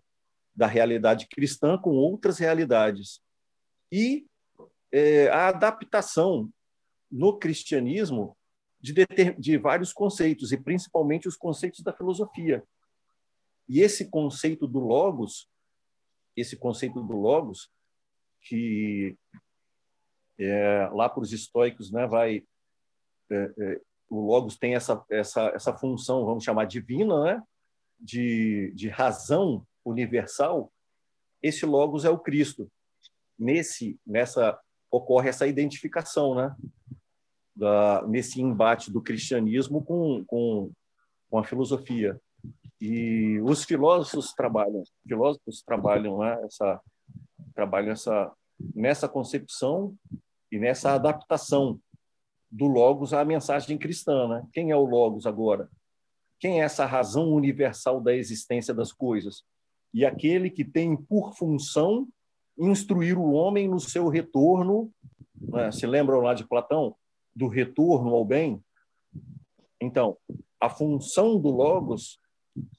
da realidade cristã com outras realidades. E é, a adaptação no cristianismo de, de vários conceitos, e principalmente os conceitos da filosofia. E esse conceito do logos, esse conceito do logos, que é, lá para os estoicos, né, vai é, é, o logos tem essa essa essa função, vamos chamar divina, né, de, de razão universal. Esse logos é o Cristo. Nesse nessa ocorre essa identificação, né? Da, nesse embate do cristianismo com, com, com a filosofia. E os filósofos trabalham, filósofos trabalham né, essa, trabalham essa, nessa concepção e nessa adaptação do logos à mensagem cristã, né? Quem é o logos agora? Quem é essa razão universal da existência das coisas? E aquele que tem por função instruir o homem no seu retorno. Né? Se lembram lá de Platão? Do retorno ao bem? Então, a função do Logos,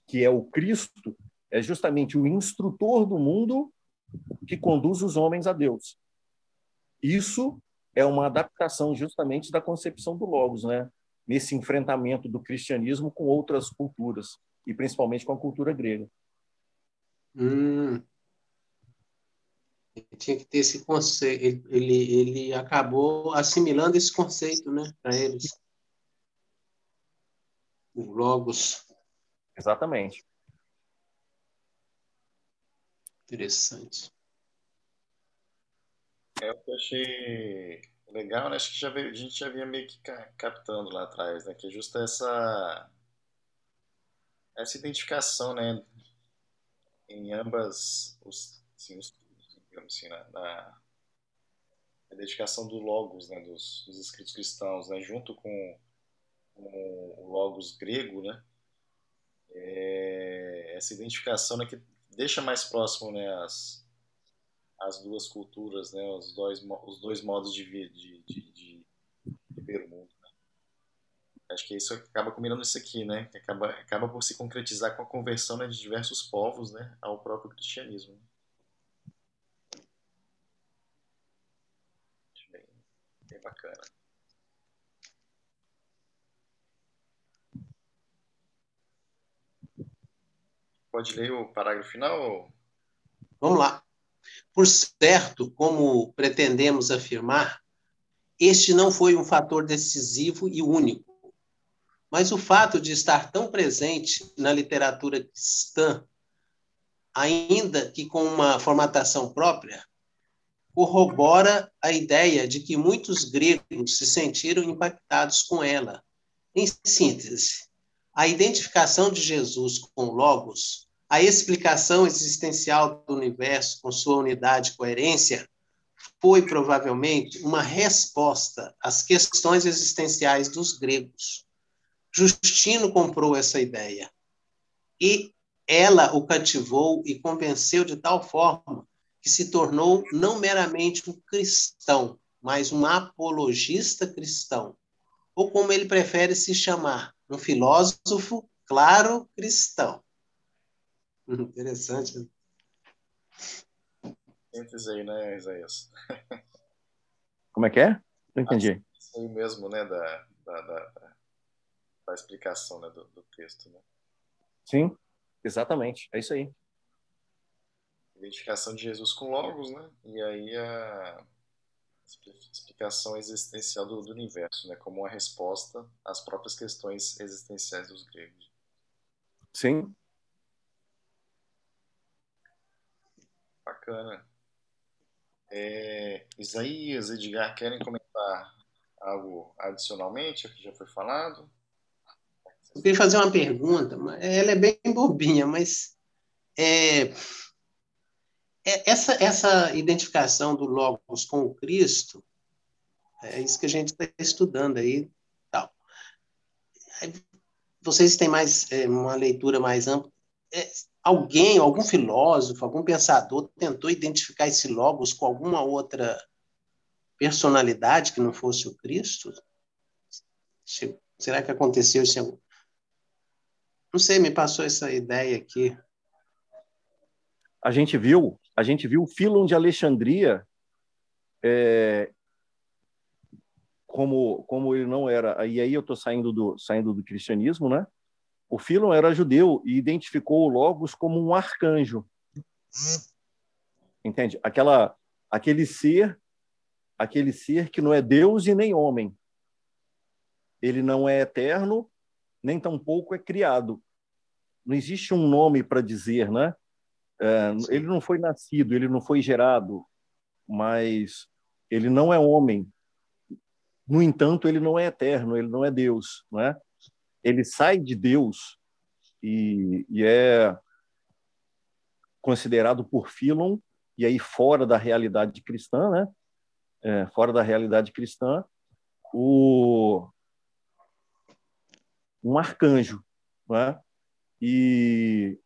que é o Cristo, é justamente o instrutor do mundo que conduz os homens a Deus. Isso é uma adaptação justamente da concepção do Logos, né? nesse enfrentamento do cristianismo com outras culturas, e principalmente com a cultura grega. Hum. Ele tinha que ter esse conceito, ele, ele acabou assimilando esse conceito né, para eles. O Logos. Exatamente. Interessante. É o que eu achei legal, né? Acho que já veio, a gente já vinha meio que captando lá atrás, né? Que é justo essa essa identificação, né? Em ambas os, assim, os digamos assim, na, na identificação do logos, né? Dos, dos escritos cristãos, né? Junto com, com o logos grego, né? É, essa identificação né, que deixa mais próximo né, as, as duas culturas, né, os, dois, os dois modos de, de, de, de, de ver o mundo. Né? Acho que isso acaba combinando isso aqui, né, que acaba, acaba por se concretizar com a conversão né, de diversos povos né, ao próprio cristianismo. Bem, bem bacana. Pode ler o parágrafo final? Vamos lá. Por certo, como pretendemos afirmar, este não foi um fator decisivo e único, mas o fato de estar tão presente na literatura cristã, ainda que com uma formatação própria, corrobora a ideia de que muitos gregos se sentiram impactados com ela. Em síntese, a identificação de Jesus com Logos a explicação existencial do universo com sua unidade e coerência foi provavelmente uma resposta às questões existenciais dos gregos. Justino comprou essa ideia e ela o cativou e convenceu de tal forma que se tornou não meramente um cristão, mas um apologista cristão, ou como ele prefere se chamar, um filósofo claro cristão. <laughs> Interessante. Síntese aí, né, Isaías? <laughs> Como é que é? Não entendi. Isso aí mesmo, né, da, da, da, da explicação né, do, do, texto, né? Sim, exatamente. É isso aí. Identificação de Jesus com Logos, né? E aí a explicação existencial do, do universo, né? Como uma resposta às próprias questões existenciais dos gregos. Sim, Bacana. É, Isaías, Edgar, querem comentar algo adicionalmente ao que já foi falado? Eu queria fazer uma pergunta, ela é bem <laughs> bobinha, mas é, é, essa, essa identificação do Logos com o Cristo, é isso que a gente está estudando aí. Tal. Vocês têm mais é, uma leitura mais ampla. É, alguém, algum filósofo, algum pensador tentou identificar esse logos com alguma outra personalidade que não fosse o Cristo? Será que aconteceu isso? Não sei, me passou essa ideia aqui. A gente viu, a gente viu o Filon de Alexandria é, como como ele não era. E aí eu estou saindo do saindo do cristianismo, né? O Filon era judeu e identificou o Logos como um arcanjo. Entende? Aquela, aquele ser, aquele ser que não é Deus e nem homem. Ele não é eterno, nem tampouco é criado. Não existe um nome para dizer, né? É, ele não foi nascido, ele não foi gerado, mas ele não é homem. No entanto, ele não é eterno, ele não é Deus, não é? Ele sai de Deus e, e é considerado por Philon e aí fora da realidade cristã, né? É, fora da realidade cristã, o um arcanjo, né? E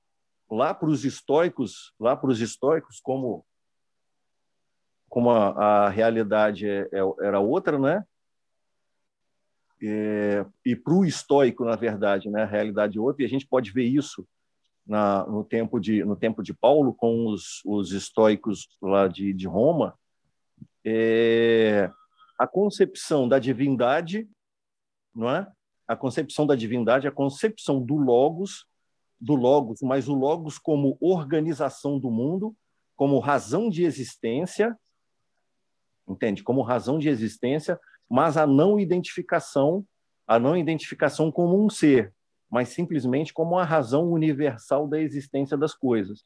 lá para os estoicos, lá para os estoicos, como como a, a realidade é, é, era outra, né? É, e para o estoico, na verdade, né, a realidade outra, e a gente pode ver isso na, no, tempo de, no tempo de Paulo, com os, os estoicos lá de, de Roma, é, a concepção da divindade não é? a concepção da divindade a concepção do logos, do logos, mas o logos como organização do mundo, como razão de existência, entende? Como razão de existência, mas a não identificação, a não identificação como um ser, mas simplesmente como a razão universal da existência das coisas.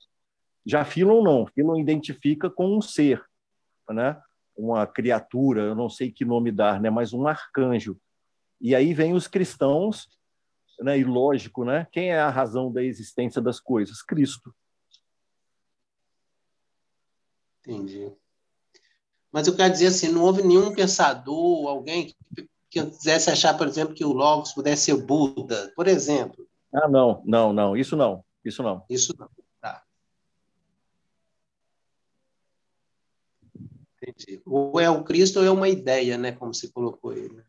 Já Philon não, Philon identifica com um ser, né? uma criatura, eu não sei que nome dar, né? mas um arcanjo. E aí vem os cristãos, né? e lógico, né? quem é a razão da existência das coisas? Cristo. Entendi. Mas eu quero dizer assim, não houve nenhum pensador, alguém que, que quisesse achar, por exemplo, que o Logos pudesse ser Buda, por exemplo. Ah, não, não, não, isso não, isso não. Isso não. Tá. Entendi. Ou é o Cristo ou é uma ideia, né, como se colocou aí. Né?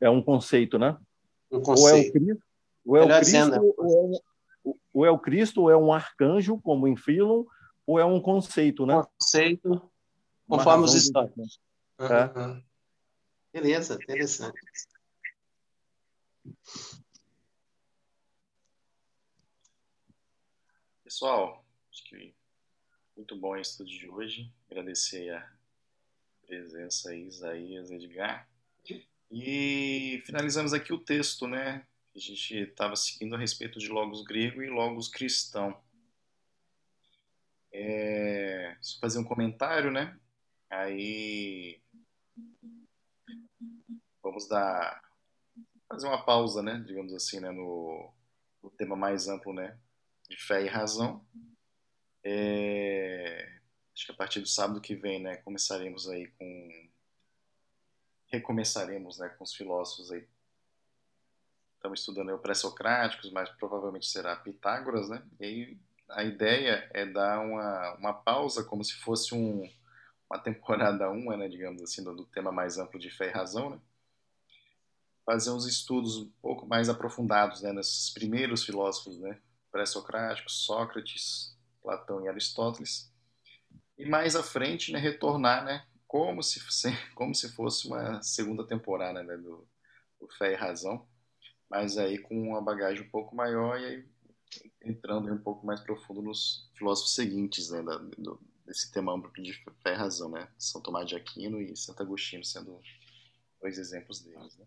É um conceito, né? Um conceito. Ou é o Cristo, ou é o Cristo, ou é, um, ou é o Cristo, ou é um arcanjo, como em Philon, ou é um conceito, né? Conceito, conforme os histórios. Uhum. Beleza, interessante. Pessoal, acho que muito bom o estudo de hoje. Agradecer a presença aí, Isaías, Edgar. E finalizamos aqui o texto, né? A gente estava seguindo a respeito de logos grego e logos cristão. É, só fazer um comentário, né? Aí vamos dar fazer uma pausa, né? Digamos assim, né? No, no tema mais amplo, né? De fé e razão. É, acho que a partir do sábado que vem, né? Começaremos aí com recomeçaremos, né? Com os filósofos aí. Estamos estudando o pré-socráticos, mas provavelmente será Pitágoras, né? E aí a ideia é dar uma, uma pausa, como se fosse um, uma temporada 1, né, digamos assim, do, do, tema mais amplo de fé e razão, né? fazer uns estudos um pouco mais aprofundados né, nesses primeiros filósofos né, pré-socráticos, Sócrates, Platão e Aristóteles, e mais à frente né, retornar né, como, se, <laughs> como se fosse uma segunda temporada né, do, do Fé e Razão, mas aí com uma bagagem um pouco maior e aí entrando um pouco mais profundo nos filósofos seguintes né, da, do, desse tema amplo de fé e razão, né? São Tomás de Aquino e Santo Agostinho sendo dois exemplos deles. Né?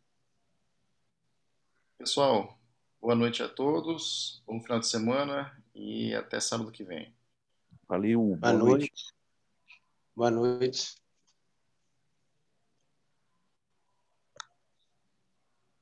Pessoal, boa noite a todos, bom final de semana e até sábado que vem. Valeu, boa, boa noite. noite. Boa noite.